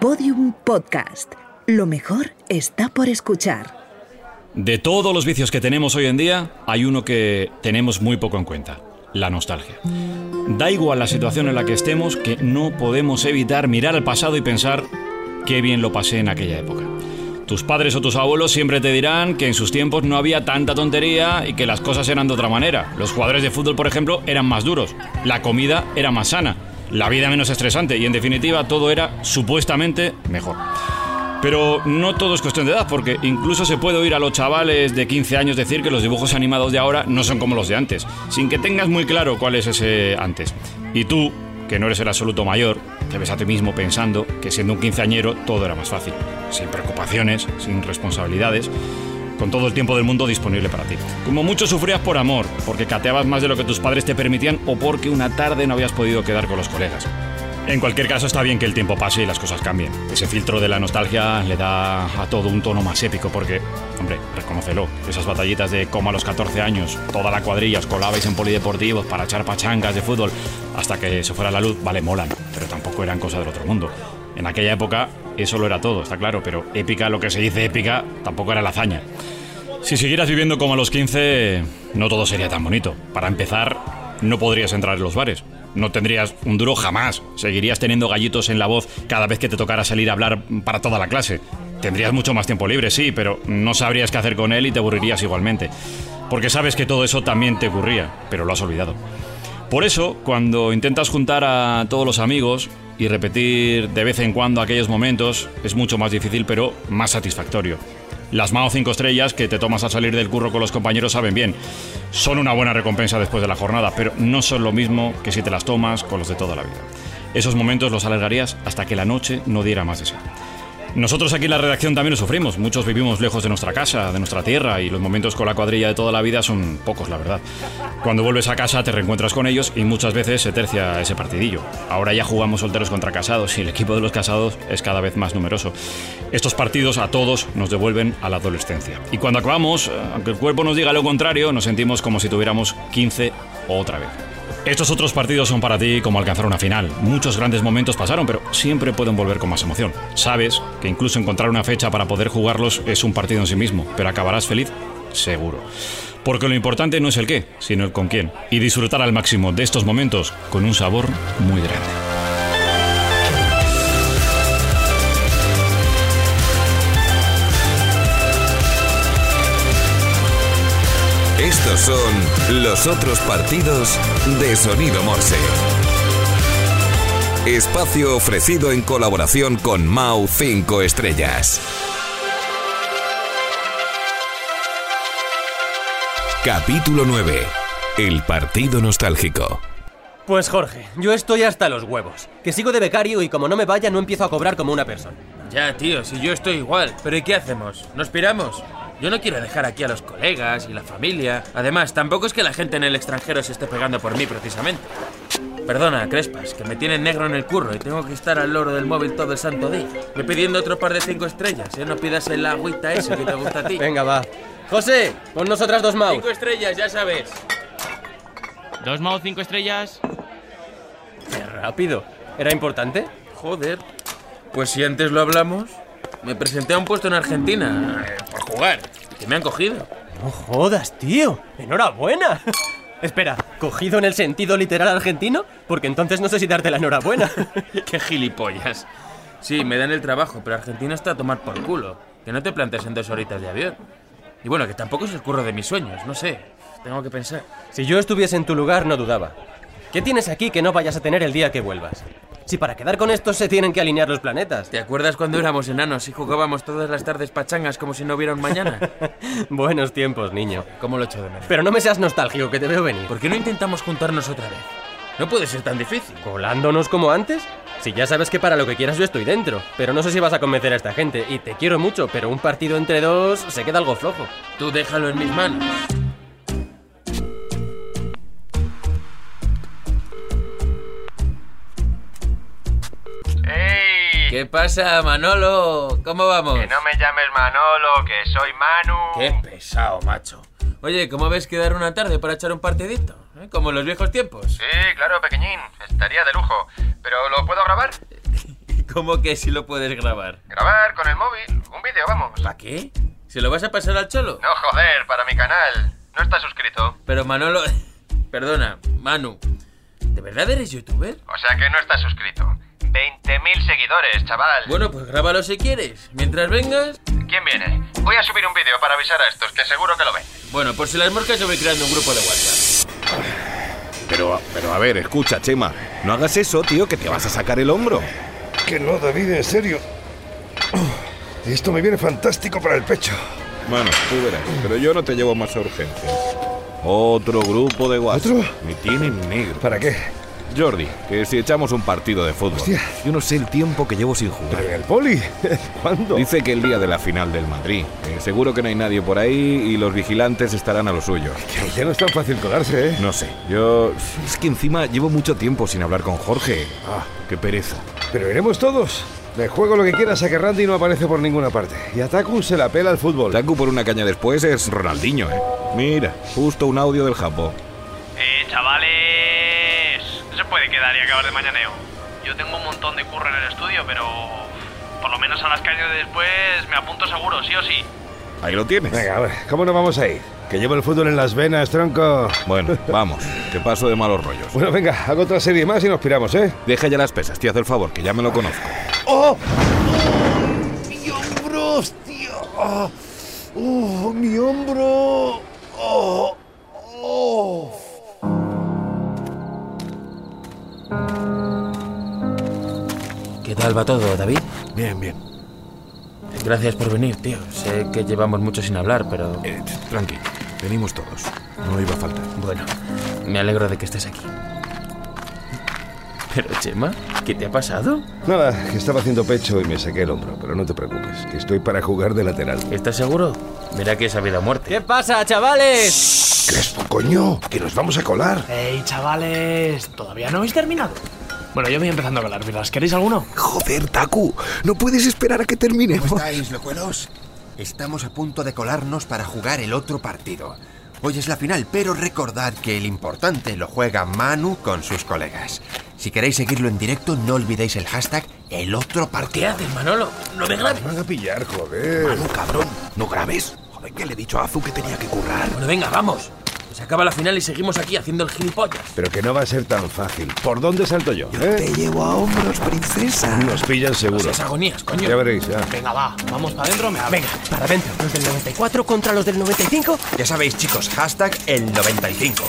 Podium Podcast. Lo mejor está por escuchar. De todos los vicios que tenemos hoy en día, hay uno que tenemos muy poco en cuenta, la nostalgia. Da igual la situación en la que estemos que no podemos evitar mirar al pasado y pensar qué bien lo pasé en aquella época. Tus padres o tus abuelos siempre te dirán que en sus tiempos no había tanta tontería y que las cosas eran de otra manera. Los jugadores de fútbol, por ejemplo, eran más duros, la comida era más sana, la vida menos estresante y en definitiva todo era supuestamente mejor. Pero no todo es cuestión de edad, porque incluso se puede oír a los chavales de 15 años decir que los dibujos animados de ahora no son como los de antes, sin que tengas muy claro cuál es ese antes. Y tú, que no eres el absoluto mayor, te ves a ti mismo pensando que siendo un quinceañero todo era más fácil, sin preocupaciones, sin responsabilidades, con todo el tiempo del mundo disponible para ti. Como mucho sufrías por amor, porque cateabas más de lo que tus padres te permitían o porque una tarde no habías podido quedar con los colegas. En cualquier caso, está bien que el tiempo pase y las cosas cambien. Ese filtro de la nostalgia le da a todo un tono más épico porque, hombre, reconócelo, esas batallitas de como a los 14 años, toda la cuadrilla os colabais en polideportivos para echar pachangas de fútbol hasta que se fuera la luz, vale, molan, pero tampoco eran cosas del otro mundo. En aquella época eso lo era todo, está claro, pero épica, lo que se dice épica, tampoco era la hazaña. Si siguieras viviendo como a los 15, no todo sería tan bonito. Para empezar, no podrías entrar en los bares no tendrías un duro jamás. Seguirías teniendo gallitos en la voz cada vez que te tocara salir a hablar para toda la clase. Tendrías mucho más tiempo libre, sí, pero no sabrías qué hacer con él y te aburrirías igualmente. Porque sabes que todo eso también te ocurría, pero lo has olvidado. Por eso, cuando intentas juntar a todos los amigos y repetir de vez en cuando aquellos momentos, es mucho más difícil, pero más satisfactorio. Las Mao 5 estrellas que te tomas a salir del curro con los compañeros saben bien. Son una buena recompensa después de la jornada, pero no son lo mismo que si te las tomas con los de toda la vida. Esos momentos los alargarías hasta que la noche no diera más de sí. Nosotros aquí en la redacción también lo sufrimos. Muchos vivimos lejos de nuestra casa, de nuestra tierra, y los momentos con la cuadrilla de toda la vida son pocos, la verdad. Cuando vuelves a casa te reencuentras con ellos y muchas veces se tercia ese partidillo. Ahora ya jugamos solteros contra casados y el equipo de los casados es cada vez más numeroso. Estos partidos a todos nos devuelven a la adolescencia. Y cuando acabamos, aunque el cuerpo nos diga lo contrario, nos sentimos como si tuviéramos 15 otra vez. Estos otros partidos son para ti como alcanzar una final. Muchos grandes momentos pasaron, pero siempre pueden volver con más emoción. Sabes que incluso encontrar una fecha para poder jugarlos es un partido en sí mismo, pero acabarás feliz, seguro. Porque lo importante no es el qué, sino el con quién. Y disfrutar al máximo de estos momentos con un sabor muy grande. Estos son los otros partidos de Sonido Morse. Espacio ofrecido en colaboración con Mau 5 Estrellas. Capítulo 9. El partido nostálgico. Pues Jorge, yo estoy hasta los huevos. Que sigo de becario y como no me vaya no empiezo a cobrar como una persona. Ya, tío, si yo estoy igual. Pero ¿y qué hacemos? ¿Nos piramos? Yo no quiero dejar aquí a los colegas y la familia. Además, tampoco es que la gente en el extranjero se esté pegando por mí precisamente. Perdona, Crespas, que me tienen negro en el curro y tengo que estar al loro del móvil todo el santo día. Me pidiendo otro par de cinco estrellas, ¿eh? No pidas el agüita ese que te gusta a ti. Venga, va. José, pon nosotras dos mouse. Cinco estrellas, ya sabes. Dos mouse, cinco estrellas. Qué rápido. ¿Era importante? Joder. Pues si antes lo hablamos, me presenté a un puesto en Argentina eh, por jugar. Que me han cogido. No jodas, tío. Enhorabuena. Espera, ¿cogido en el sentido literal argentino? Porque entonces no sé si darte la enhorabuena. Qué gilipollas. Sí, me dan el trabajo, pero Argentina está a tomar por culo. Que no te plantes en dos horitas de avión. Y bueno, que tampoco es el curro de mis sueños, no sé. Tengo que pensar. Si yo estuviese en tu lugar, no dudaba. ¿Qué tienes aquí que no vayas a tener el día que vuelvas? Si para quedar con esto se tienen que alinear los planetas. ¿Te acuerdas cuando éramos enanos y jugábamos todas las tardes pachangas como si no hubiera un mañana? Buenos tiempos, niño. ¿Cómo lo echo de menos? Pero no me seas nostálgico, que te veo venir. ¿Por qué no intentamos juntarnos otra vez? No puede ser tan difícil. ¿Colándonos como antes? Si ya sabes que para lo que quieras yo estoy dentro. Pero no sé si vas a convencer a esta gente. Y te quiero mucho, pero un partido entre dos se queda algo flojo. Tú déjalo en mis manos. ¿Qué pasa, Manolo? ¿Cómo vamos? Que no me llames Manolo, que soy Manu. Qué pesado, macho. Oye, ¿cómo ves quedar una tarde para echar un partidito? ¿Eh? Como en los viejos tiempos. Sí, claro, pequeñín. Estaría de lujo. ¿Pero lo puedo grabar? ¿Cómo que si lo puedes grabar? Grabar con el móvil. Un vídeo, vamos. ¿Para qué? ¿Se lo vas a pasar al cholo? No, joder, para mi canal. No estás suscrito. Pero Manolo... Perdona, Manu. ¿De verdad eres youtuber? O sea que no estás suscrito. 20.000 seguidores, chaval. Bueno, pues grábalo si quieres. Mientras vengas... ¿Quién viene? Voy a subir un vídeo para avisar a estos, que seguro que lo ven. Bueno, por si las moscas yo voy creando un grupo de WhatsApp. Pero, pero a ver, escucha, Chema. No hagas eso, tío, que te vas a sacar el hombro. Que no, David, en serio. Esto me viene fantástico para el pecho. Bueno, tú verás, pero yo no te llevo más a urgencias. Otro grupo de WhatsApp. ¿Otro? Me tienen negro. ¿Para qué? Jordi, que si echamos un partido de fútbol. Hostia. Yo no sé el tiempo que llevo sin jugar. ¿Pero en el poli? ¿Cuándo? Dice que el día de la final del Madrid. que seguro que no hay nadie por ahí y los vigilantes estarán a lo suyo. Que ya no es tan fácil colarse, ¿eh? No sé, yo... Es que encima llevo mucho tiempo sin hablar con Jorge. Ah, qué pereza. Pero iremos todos. Me juego lo que quieras a que Randy no aparece por ninguna parte. Y a Taku se la pela al fútbol. Taku por una caña después es Ronaldinho, ¿eh? Mira, justo un audio del Japón. Eh, chavales, puede quedar y acabar de mañaneo. Yo tengo un montón de curro en el estudio, pero por lo menos a las de después me apunto seguro, sí o sí. Ahí lo tienes. Venga, a ver, ¿cómo no vamos a ir? Que llevo el fútbol en las venas, tronco. Bueno, vamos, que paso de malos rollos. Bueno, venga, hago otra serie más y nos piramos, ¿eh? Deja ya las pesas, tío, haz el favor, que ya me lo conozco. ¡Oh! ¡Mi hombro, hostia! ¡Oh! ¡Oh, mi hombro! ¡Oh! ¡Oh! ¿Qué tal va todo, David? Bien, bien. Gracias por venir, tío. Sé que llevamos mucho sin hablar, pero... Eh, tranqui, venimos todos. No iba a faltar. Bueno, me alegro de que estés aquí. Pero, Chema, ¿qué te ha pasado? Nada, que estaba haciendo pecho y me saqué el hombro, pero no te preocupes, que estoy para jugar de lateral. ¿Estás seguro? Mira que es a vida o muerte. ¿Qué pasa, chavales? Crespo, coño, que nos vamos a colar. ¡Ey, chavales! ¿Todavía no habéis terminado? Bueno, yo voy empezando a colar birras. ¿Queréis alguno? Joder, Taku, no puedes esperar a que terminemos. estáis, locuelos? Estamos a punto de colarnos para jugar el otro partido. Hoy es la final, pero recordad que el importante lo juega Manu con sus colegas. Si queréis seguirlo en directo, no olvidéis el hashtag el otro ¿Qué partido. haces, Manolo? No me grabes. Me van a pillar, joder. Manu, cabrón, no grabes. Joder, que le he dicho a Azu que tenía que currar. Bueno, venga, vamos. Se acaba la final y seguimos aquí haciendo el gilipollas. Pero que no va a ser tan fácil. ¿Por dónde salto yo? eh? llevo a hombros, princesa. Nos pillan seguro. Esas agonías, coño. Ya veréis, ya. Venga, va. Vamos para adentro, me Venga, para adentro. Los del 94 contra los del 95. Ya sabéis, chicos, hashtag el 95.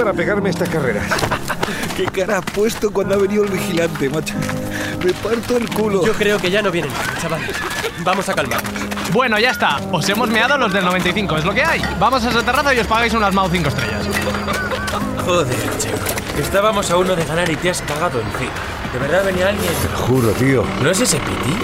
Para pegarme esta carrera. ¿Qué cara ha puesto cuando ha venido el vigilante, macho? Me parto el culo. Yo creo que ya no vienen, chavales. Vamos a calmar. Bueno, ya está. Os hemos meado los del 95, es lo que hay. Vamos a esa terraza y os pagáis unas Mao 5 estrellas. Joder, Chema. Estábamos a uno de ganar y te has cagado encima. ¿De verdad venía alguien? Juro, tío. ¿No es ese Piti?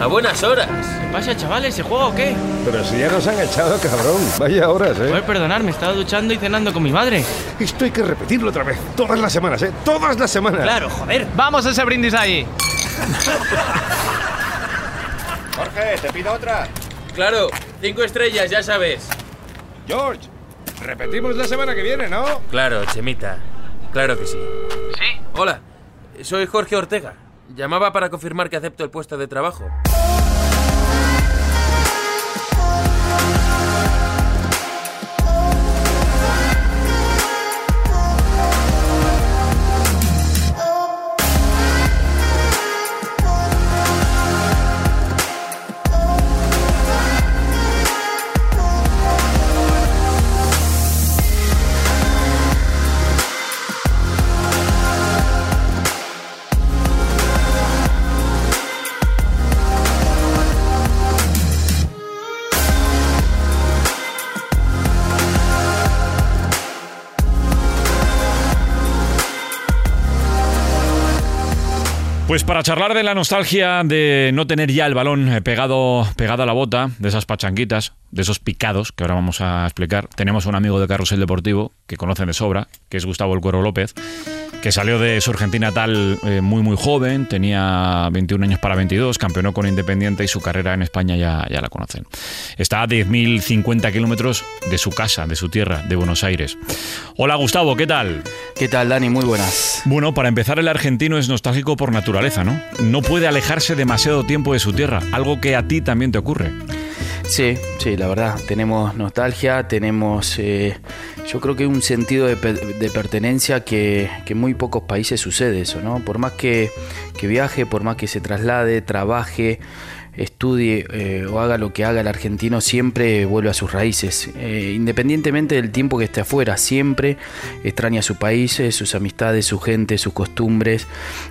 A buenas horas. ¿Qué pasa, chavales? ¿Se juega o qué? Pero si ya nos han echado, cabrón. Vaya horas, ¿eh? perdonadme, estaba duchando y cenando con mi madre. Esto hay que repetirlo otra vez. Todas las semanas, ¿eh? Todas las semanas. Claro, joder. Vamos a ese brindis ahí. Jorge, te pido otra. Claro, cinco estrellas, ya sabes. George, repetimos la semana que viene, ¿no? Claro, Chemita. Claro que sí. ¿Sí? Hola, soy Jorge Ortega. Llamaba para confirmar que acepto el puesto de trabajo. Pues para charlar de la nostalgia de no tener ya el balón eh, pegado, pegado a la bota, de esas pachanquitas, de esos picados que ahora vamos a explicar, tenemos un amigo de Carrusel Deportivo que conocen de sobra, que es Gustavo El Cuero López, que salió de su Argentina tal eh, muy muy joven, tenía 21 años para 22, campeonó con Independiente y su carrera en España ya, ya la conocen. Está a 10.050 kilómetros de su casa, de su tierra, de Buenos Aires. Hola Gustavo, ¿qué tal? ¿Qué tal Dani? Muy buenas. Bueno, para empezar el argentino es nostálgico por naturaleza, ¿no? Puede alejarse demasiado tiempo de su tierra, algo que a ti también te ocurre. Sí, sí, la verdad, tenemos nostalgia, tenemos, eh, yo creo que un sentido de, de pertenencia que, que en muy pocos países sucede eso, ¿no? Por más que, que viaje, por más que se traslade, trabaje, estudie eh, o haga lo que haga el argentino, siempre vuelve a sus raíces. Eh, independientemente del tiempo que esté afuera, siempre extraña su país, eh, sus amistades, su gente, sus costumbres,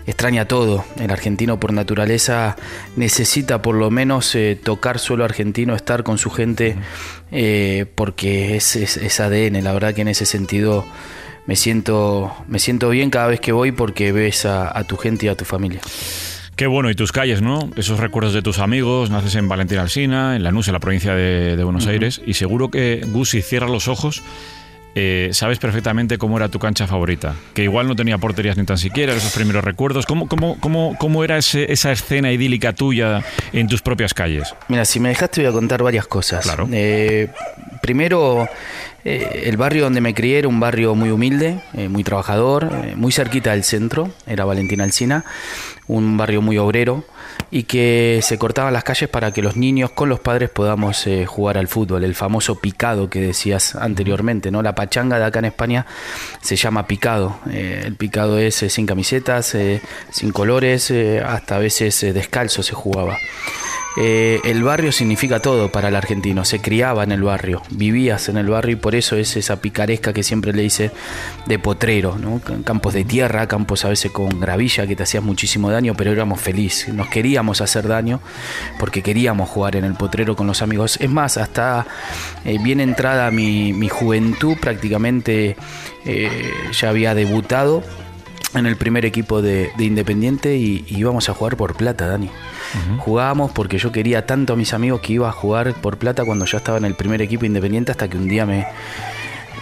extraña todo. El argentino por naturaleza necesita por lo menos tocar suelo argentino, estar con su gente, porque es, es- es ADN. La verdad que en ese sentido me siento, me siento bien cada vez que voy porque ves a- a tu gente y a tu familia. Qué bueno, y tus calles, ¿no? Esos recuerdos de tus amigos, naces en Valentín Alsina, en Lanús, en la provincia de, de Buenos. Aires, y seguro que, Gus, si cierras los ojos, eh, sabes perfectamente cómo era tu cancha favorita, que igual no tenía porterías ni tan siquiera, esos primeros recuerdos. ¿Cómo, cómo, cómo, cómo era ese- esa escena idílica tuya en tus propias calles? Mira, si me dejaste voy a contar varias cosas. Claro. Eh, primero, eh, el barrio donde me crié era un barrio muy humilde, eh, muy trabajador, eh, muy cerquita del centro, era Valentín Alsina, un barrio muy obrero y que se cortaban las calles para que los niños con los padres podamos jugar al fútbol, el famoso picado que decías anteriormente, ¿no? La pachanga de acá en España se llama picado. El picado es sin camisetas, sin colores, hasta a veces descalzo se jugaba. Eh, el barrio significa todo para el argentino, se criaba en el barrio, vivías en el barrio y por eso es esa picaresca que siempre le dice de potrero, ¿no? campos de tierra, campos a veces con gravilla que te hacías muchísimo daño, pero éramos felices, nos queríamos hacer daño porque queríamos jugar en el potrero con los amigos. Es más, hasta eh, bien entrada mi, juventud prácticamente eh, ya había debutado en el primer equipo de, de Independiente y, y íbamos a jugar por plata, Dani. Jugábamos porque yo quería tanto a mis amigos que iba a jugar por plata cuando ya estaba en el primer equipo Independiente hasta que un día me,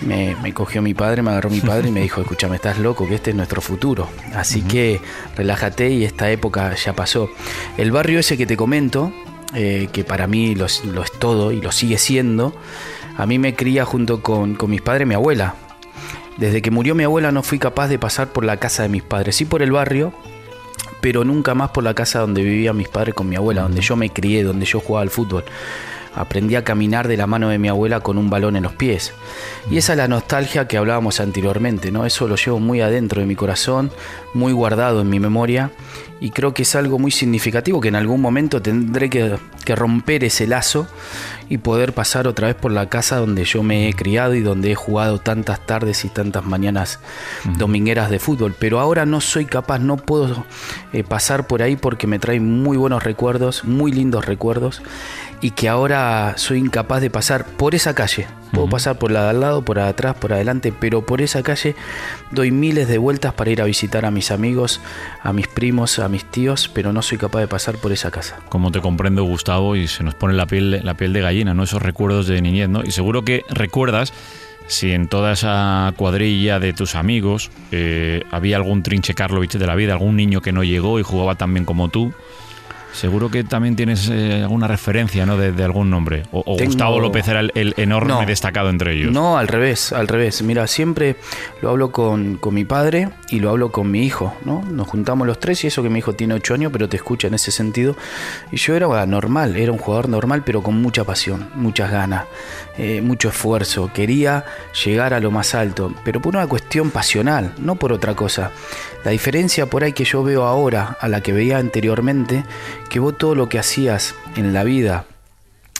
me, me cogió mi padre, me agarró mi padre y me dijo, escúchame, estás loco, que este es nuestro futuro. Así que relájate y esta época ya pasó. El barrio ese que te comento, eh, que para mí lo, es- lo es todo y lo sigue siendo, a mí me cría junto con, con mis padres mi abuela. Desde que murió mi abuela no fui capaz de pasar por la casa de mis padres, sí por el barrio, pero nunca más por la casa donde vivían mis padres con mi abuela, donde yo me crié, donde yo jugaba al fútbol. Aprendí a caminar de la mano de mi abuela con un balón en los pies. Y esa es la nostalgia que hablábamos anteriormente, ¿no? Eso lo llevo muy adentro de mi corazón, muy guardado en mi memoria. Y creo que es algo muy significativo que en algún momento tendré que, que romper ese lazo y poder pasar otra vez por la casa donde yo me he criado y donde he jugado tantas tardes y tantas mañanas domingueras de fútbol. Pero ahora no soy capaz, no puedo eh, pasar por ahí porque me trae muy buenos recuerdos, muy lindos recuerdos. Y que ahora soy incapaz de pasar por esa calle. Puedo pasar por la de al lado, por atrás, por adelante, pero por esa calle doy miles de vueltas para ir a visitar a mis amigos, a mis primos, a mis tíos, pero no soy capaz de pasar por esa casa. Como te comprendo, Gustavo, y se nos pone la piel, la piel de gallina, ¿no? Esos recuerdos de niñez, ¿no? Y seguro que recuerdas si en toda esa cuadrilla de tus amigos eh, había algún trinche Karlovich de la vida, algún niño que no llegó y jugaba tan bien como tú. Seguro que también tienes eh, alguna referencia, ¿no? De, de algún nombre. O, o Tengo- Gustavo López era el, el enorme No. destacado entre ellos. No, al revés, al revés. Mira, siempre lo hablo con, con mi padre y lo hablo con mi hijo, ¿no? Nos juntamos los tres y eso que mi hijo tiene ocho años, pero te escucha en ese sentido. Y yo era bueno, normal, era un jugador normal, pero con mucha pasión, muchas ganas, eh, mucho esfuerzo. Quería llegar a lo más alto, pero por una cuestión pasional, no por otra cosa. La diferencia por ahí que yo veo ahora a la que veía anteriormente, que vos todo lo que hacías en la vida,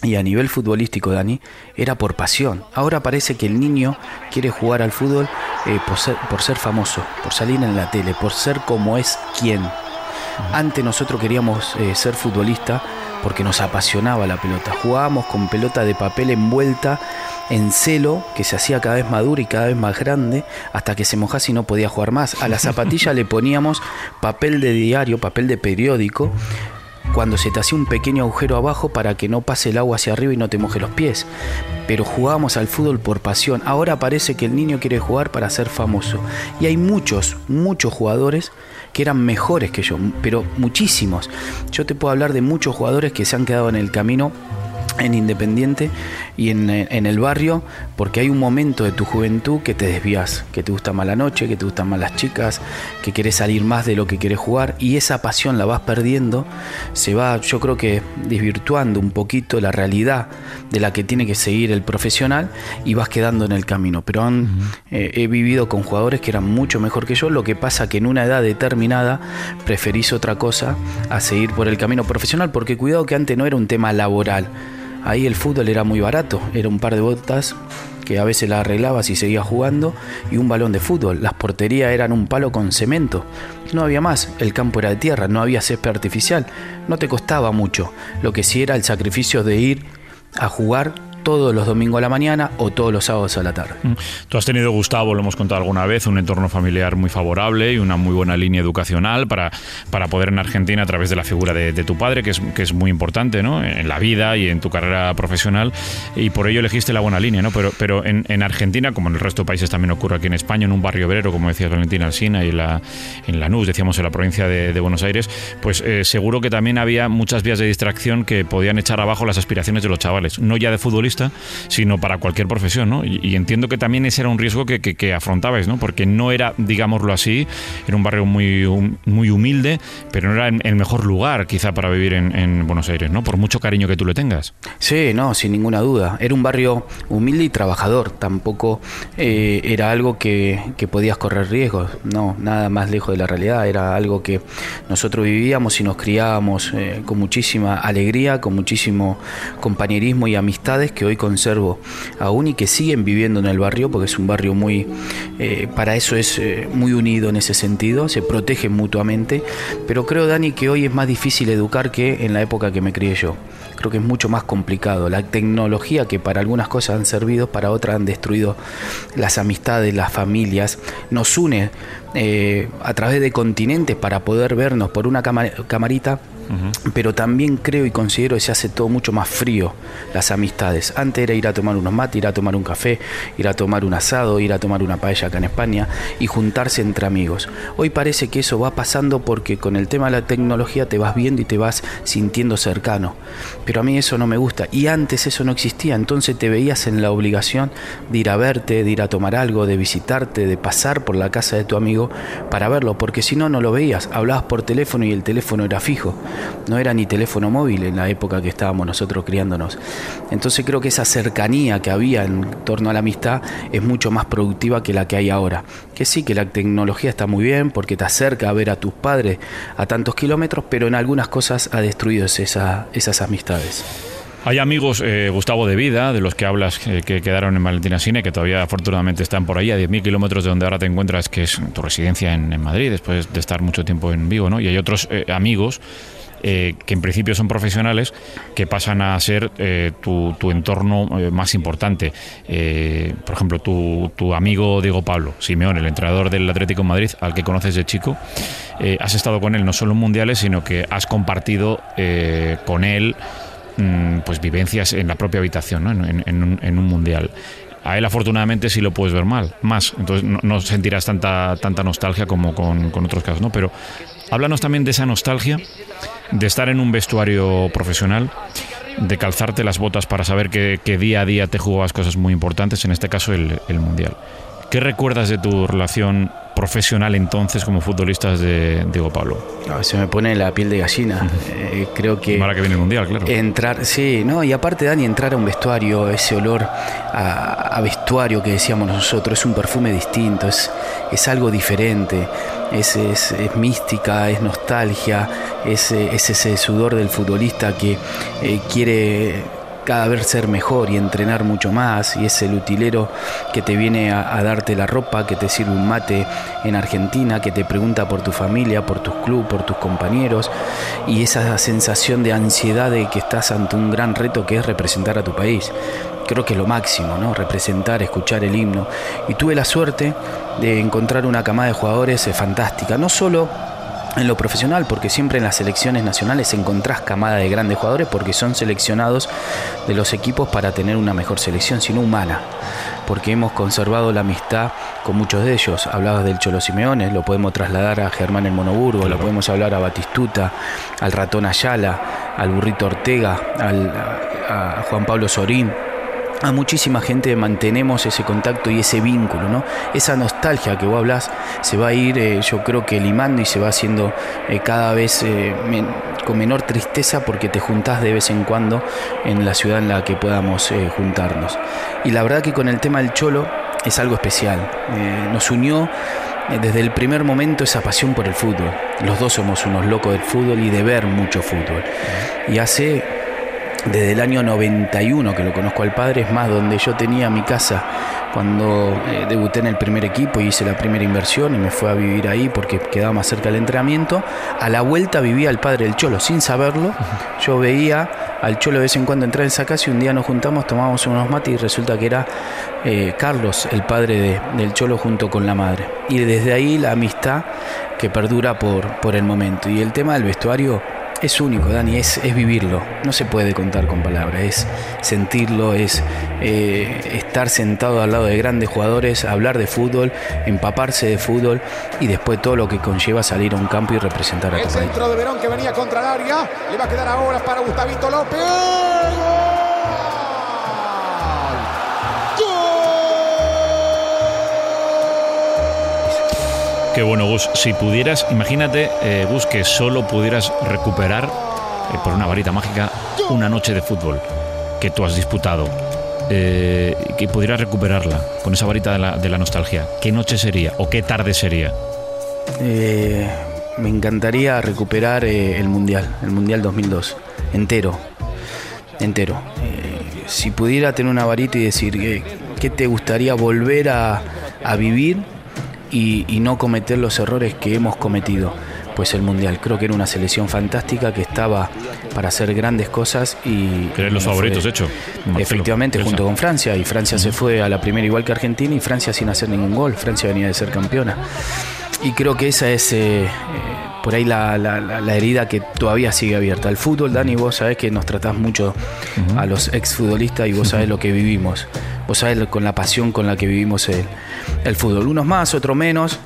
y a nivel futbolístico, Dani, era por pasión. Ahora parece que el niño quiere jugar al fútbol eh, por, ser, por ser famoso, por salir en la tele, por ser como es quien. Antes nosotros queríamos eh, ser futbolista porque nos apasionaba la pelota. Jugábamos con pelota de papel envuelta en celo, que se hacía cada vez más dura y cada vez más grande, hasta que se mojase y no podía jugar más. A la zapatilla le poníamos papel de diario, papel de periódico, cuando se te hacía un pequeño agujero abajo para que no pase el agua hacia arriba y no te moje los pies. Pero jugábamos al fútbol por pasión. Ahora parece que el niño quiere jugar para ser famoso. Y hay muchos, muchos jugadores que eran mejores que yo, pero muchísimos. Yo te puedo hablar de muchos jugadores que se han quedado en el camino en Independiente y en, en, el barrio, porque hay un momento de tu juventud que te desvías, que te gusta más la noche, que te gustan más las chicas, que quieres salir más de lo que quieres jugar y esa pasión la vas perdiendo, se va, yo creo que desvirtuando un poquito la realidad de la que tiene que seguir el profesional y vas quedando en el camino. Pero han, eh, he vivido con jugadores que eran mucho mejor que yo, lo que pasa que en una edad determinada preferís otra cosa a seguir por el camino profesional, porque cuidado que antes no era un tema laboral Ahí el fútbol era muy barato, era un par de botas que a veces la arreglabas y seguías jugando y un balón de fútbol. Las porterías eran un palo con cemento. No había más, el campo era de tierra, no había césped artificial, no te costaba mucho. Lo que sí era el sacrificio de ir a jugar todos los domingos a la mañana o todos los sábados a la tarde. Mm. Tú has tenido, Gustavo, lo hemos contado alguna vez, un entorno familiar muy favorable y una muy buena línea educacional para, para poder en Argentina, a través de la figura de, tu padre, que es, que es muy importante ¿no? en la vida y en tu carrera profesional, y por ello elegiste la buena línea. ¿no? Pero, pero en, en Argentina, como en el resto de países también ocurre aquí en España, en un barrio obrero, como decías Valentina Alsina, y la, en Lanús, decíamos en la provincia de, Buenos Aires, pues eh, seguro que también había muchas vías de distracción que podían echar abajo las aspiraciones de los chavales, no ya de futbolistas, sino para cualquier profesión, ¿no? Y, entiendo que también ese era un riesgo que, que, afrontabais, ¿no? Porque no era, digámoslo así, era un barrio muy, muy humilde, pero no era el mejor lugar quizá para vivir en, Buenos Aires, ¿no? Por mucho cariño que tú le tengas. Sí, no, sin ninguna duda. Era un barrio humilde y trabajador, tampoco eh, era algo que, que podías correr riesgos, no, nada más lejos de la realidad, era algo que nosotros vivíamos y nos criábamos eh, con muchísima alegría, con muchísimo compañerismo y amistades que hoy conservo aún y que siguen viviendo en el barrio, porque es un barrio muy, eh, para eso es eh, muy unido en ese sentido, se protegen mutuamente, pero creo, Dani, que hoy es más difícil educar que en la época que me crié yo. Creo que es mucho más complicado. La tecnología que para algunas cosas han servido, para otras han destruido las amistades, las familias, nos une eh, a través de continentes para poder vernos por una camarita pero también creo y considero que se hace todo mucho más frío las amistades. Antes era ir a tomar unos mates, ir a tomar un café, ir a tomar un asado, ir a tomar una paella acá en España y juntarse entre amigos. Hoy parece que eso va pasando porque con el tema de la tecnología te vas viendo y te vas sintiendo cercano. Pero a mí eso no me gusta y antes eso no existía, entonces te veías en la obligación de ir a verte, de ir a tomar algo, de visitarte, de pasar por la casa de tu amigo para verlo, porque si no, no lo veías, hablabas por teléfono y el teléfono era fijo no era ni teléfono móvil en la época que estábamos nosotros criándonos. Entonces creo que esa cercanía que había en torno a la amistad es mucho más productiva que la que hay ahora. Que sí, que la tecnología está muy bien porque te acerca a ver a tus padres a tantos kilómetros, pero en algunas cosas ha destruido esas amistades. Hay amigos, eh, Gustavo, de vida, de los que hablas, eh, que quedaron en Valentina Cine, que todavía afortunadamente están por ahí, a 10.000 kilómetros de donde ahora te encuentras, que es tu residencia en, Madrid, después de estar mucho tiempo en Vigo, ¿no? Y hay otros eh, amigos que en principio son profesionales, que pasan a ser tu, entorno más importante. por ejemplo, tu, tu, amigo Diego Pablo Simeón, el entrenador del Atlético de Madrid, al que conoces de chico, has estado con él no solo en mundiales, sino que has compartido con él Mm, pues vivencias en la propia habitación, ¿no? en, un, mundial. A él afortunadamente sí lo puedes ver mal, más, entonces no, sentirás tanta, tanta nostalgia como con, otros casos, ¿no? Pero háblanos también de esa nostalgia, de estar en un vestuario profesional, de calzarte las botas para saber que, día a día te jugabas cosas muy importantes, en este caso el, Mundial. ¿Qué recuerdas de tu relación profesional entonces como futbolistas de Diego Pablo? se me pone la piel de gallina. Eh, creo que. Para que viene el mundial, claro. Entrar, sí, no, y aparte, Dani, entrar a un vestuario, ese olor a, vestuario que decíamos nosotros, es un perfume distinto, es, es algo diferente, es, es, mística, es nostalgia, es, ese sudor del futbolista que eh, quiere cada vez ser mejor y entrenar mucho más y es el utilero que te viene a, darte la ropa, que te sirve un mate en Argentina, que te pregunta por tu familia, por tus clubes, por tus compañeros y esa sensación de ansiedad de que estás ante un gran reto que es representar a tu país. Creo que es lo máximo, ¿no? Representar, escuchar el himno. Y tuve la suerte de encontrar una camada de jugadores eh, fantástica, no solo en lo profesional, porque siempre en las selecciones nacionales encontrás camada de grandes jugadores porque son seleccionados de los equipos para tener una mejor selección, sino humana, porque hemos conservado la amistad con muchos de ellos. Hablabas del Cholo Simeone, lo podemos trasladar a Germán el Monoburgo, claro. lo podemos hablar a Batistuta, al Ratón Ayala, al Burrito Ortega, al, a Juan Pablo Sorín a muchísima gente mantenemos ese contacto y ese vínculo, ¿no? Esa nostalgia que vos hablas se va a ir, eh, yo creo que limando y se va haciendo eh, cada vez eh, con menor tristeza porque te juntás de vez en cuando en la ciudad en la que podamos juntarnos. Y la verdad que con el tema del cholo es algo especial. nos unió desde el primer momento esa pasión por el fútbol. Los dos somos unos locos del fútbol y de ver mucho fútbol. Y hace desde el año 91 que lo conozco al padre, es más, donde yo tenía mi casa cuando eh, debuté en el primer equipo y hice la primera inversión y me fue a vivir ahí porque quedaba más cerca del entrenamiento, a la vuelta vivía el padre del Cholo sin saberlo. Yo veía al Cholo de vez en cuando entrar en esa casa y un día nos juntamos, tomábamos unos mates y resulta que era eh, Carlos, el padre de, del Cholo junto con la madre. Y desde ahí la amistad que perdura por, por el momento. Y el tema del vestuario es único, Dani, es, es, vivirlo. No se puede contar con palabras, es sentirlo, es eh, estar sentado al lado de grandes jugadores, hablar de fútbol, empaparse de fútbol y después todo lo que conlleva salir a un campo y representar a tu país. El centro de Verón que venía contra el área, le va a quedar ahora para Gustavito López. Qué bueno, Gus. Si pudieras, imagínate, eh, Gus, que solo pudieras recuperar eh, por una varita mágica una noche de fútbol que tú has disputado. Eh, que pudieras recuperarla con esa varita de la, nostalgia. ¿Qué noche sería o qué tarde sería? me encantaría recuperar el Mundial, el Mundial 2002, entero, entero. si pudiera tener una varita y decir qué te gustaría volver a vivir y, y, no cometer los errores que hemos cometido. Pues el Mundial, creo que era una selección fantástica que estaba para hacer grandes cosas y... Que eran los favoritos, hecho. Marcelo, efectivamente, junto con Francia. Y Francia uh -huh. se fue a la primera igual que Argentina y Francia sin hacer ningún gol. Francia venía de ser campeona. Y creo que esa es eh, eh, por ahí la, la, la, herida que todavía sigue abierta. El fútbol, Dani, vos sabés que nos tratás mucho uh -huh. a los exfutbolistas y vos sabés lo que vivimos. Vos sabés con la pasión con la que vivimos el, fútbol. Unos más, otros menos,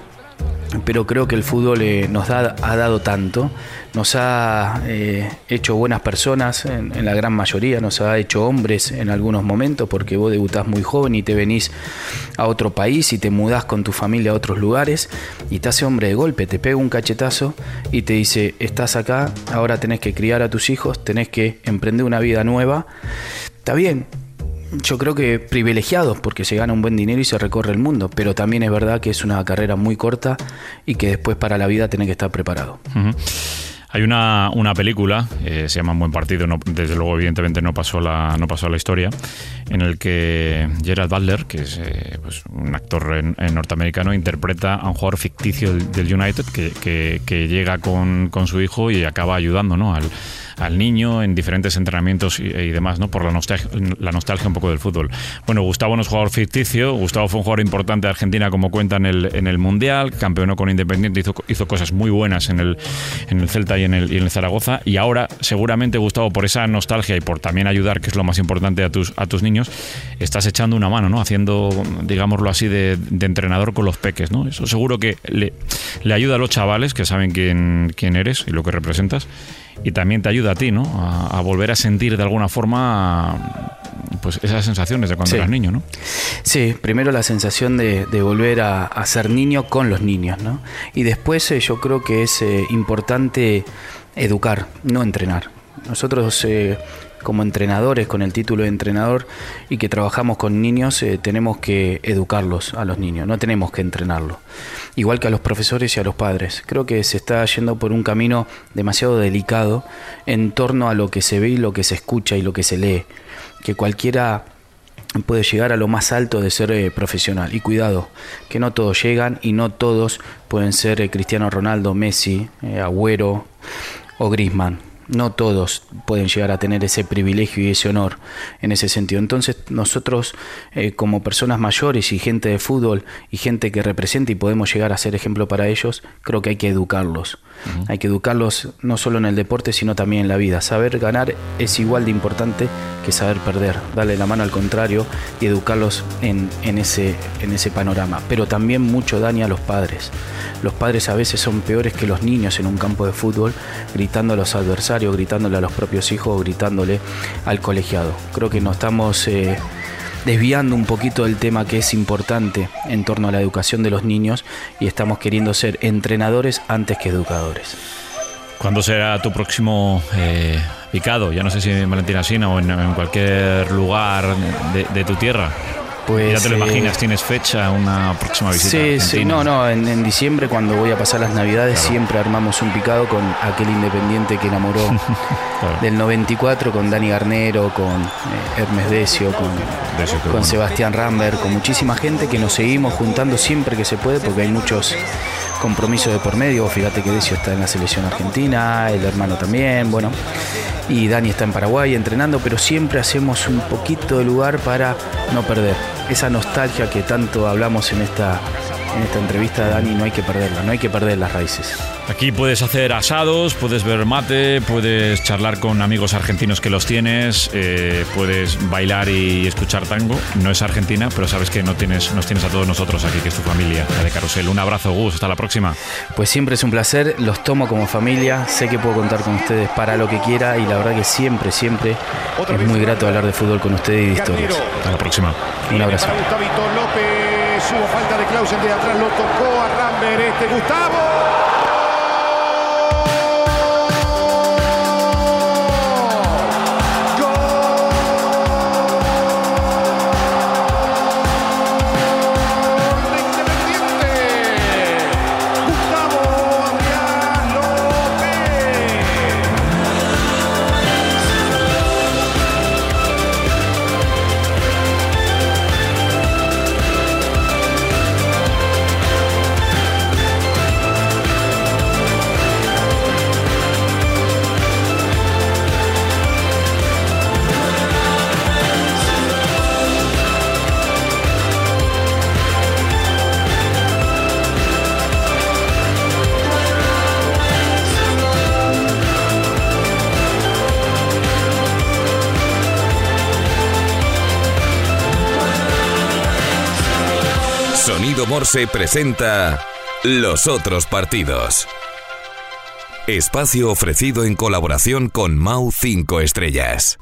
pero creo que el fútbol eh, nos da, ha dado tanto, nos ha eh, hecho buenas personas en, en, la gran mayoría, nos ha hecho hombres en algunos momentos, porque vos debutás muy joven y te venís a otro país y te mudás con tu familia a otros lugares y te hace hombre de golpe, te pega un cachetazo y te dice, estás acá, ahora tenés que criar a tus hijos, tenés que emprender una vida nueva. Está bien, yo creo que privilegiados porque se gana un buen dinero y se recorre el mundo, pero también es verdad que es una carrera muy corta y que después para la vida tenés que estar preparado. Hay una, una película, eh, se llama Un buen partido, no, desde luego evidentemente no pasó la, no pasó la historia, en el que Gerald Butler, que es eh, pues, un actor en, norteamericano, interpreta a un jugador ficticio del, del United que, que, que llega con, con, su hijo y acaba ayudando ¿no? al, al niño en diferentes entrenamientos y, y, demás, ¿no? Por la nostalgia, la nostalgia un poco del fútbol. Bueno, Gustavo no es jugador ficticio, Gustavo fue un jugador importante de Argentina, como cuenta en el, Mundial, campeonó con Independiente, hizo, cosas muy buenas en el, en el Celta y en el, Zaragoza, y ahora seguramente Gustavo, por esa nostalgia y por también ayudar, que es lo más importante a tus, a tus niños, estás echando una mano, ¿no? Haciendo, digámoslo así, de, de entrenador con los peques, ¿no? Eso seguro que le, le ayuda a los chavales que saben quién, quién eres y lo que representas y también te ayuda a ti, ¿no? A, a, volver a sentir de alguna forma pues esas sensaciones de cuando sí. eras niño, ¿no? Sí, primero la sensación de, de volver a, a, ser niño con los niños, ¿no? Y después eh, yo creo que es eh, importante educar, no entrenar. Nosotros eh, como entrenadores, con el título de entrenador y que trabajamos con niños, eh, tenemos que educarlos a los niños, no tenemos que entrenarlos. Igual que a los profesores y a los padres. Creo que se está yendo por un camino demasiado delicado en torno a lo que se ve y lo que se escucha y lo que se lee. Que cualquiera puede llegar a lo más alto de ser eh, profesional. Y cuidado, que no todos llegan y no todos pueden ser eh, Cristiano Ronaldo, Messi, eh, Agüero o Grisman no todos pueden llegar a tener ese privilegio y ese honor en ese sentido. Entonces nosotros eh, como personas mayores y gente de fútbol y gente que representa y podemos llegar a ser ejemplo para ellos, creo que hay que educarlos. Hay que educarlos no solo en el deporte, sino también en la vida. Saber ganar es igual de importante que saber perder. Darle la mano al contrario y educarlos en, ese, panorama. Pero también mucho daño a los padres. Los padres a veces son peores que los niños en un campo de fútbol, gritando a los adversarios, gritándole a los propios hijos, gritándole al colegiado. Creo que nos estamos... Eh, desviando un poquito del tema que es importante en torno a la educación de los niños y estamos queriendo ser entrenadores antes que educadores. ¿Cuándo será tu próximo eh, picado? Ya no sé si en Valentina Sina o en, cualquier lugar de, de tu tierra. Pues, ya te lo eh, imaginas, tienes fecha, una próxima visita. Sí, sí, no, no, en, en diciembre cuando voy a pasar las navidades siempre armamos un picado con aquel independiente que enamoró del 94, con Dani Garnero, con eh, Hermes Decio, con, Decio, qué con bueno. Sebastián Rambert, con muchísima gente que nos seguimos juntando siempre que se puede porque hay muchos compromisos de por medio. Fíjate que Decio está en la selección argentina, el hermano también, bueno. Y Dani está en Paraguay entrenando, pero siempre hacemos un poquito de lugar para no perder. Esa nostalgia que tanto hablamos en esta, en esta entrevista, Dani, no hay que perderla, no hay que perder las raíces. Aquí puedes hacer asados, puedes ver mate, puedes charlar con amigos argentinos que los tienes, eh, puedes bailar y escuchar tango. No es Argentina, pero sabes que no tienes, nos tienes a todos nosotros aquí, que es tu familia, la de Carusel. Un abrazo, Gus, hasta la próxima. Pues siempre es un placer, los tomo como familia, sé que puedo contar con ustedes para lo que quiera y la verdad que siempre, siempre es muy grato hablar de fútbol con ustedes y de historias. Hasta la próxima. Un abrazo. Hubo falta de Clausen de atrás. Lo tocó a Rambert. Este Gustavo. Morse presenta Los otros partidos. Espacio ofrecido en colaboración con Mau 5 Estrellas.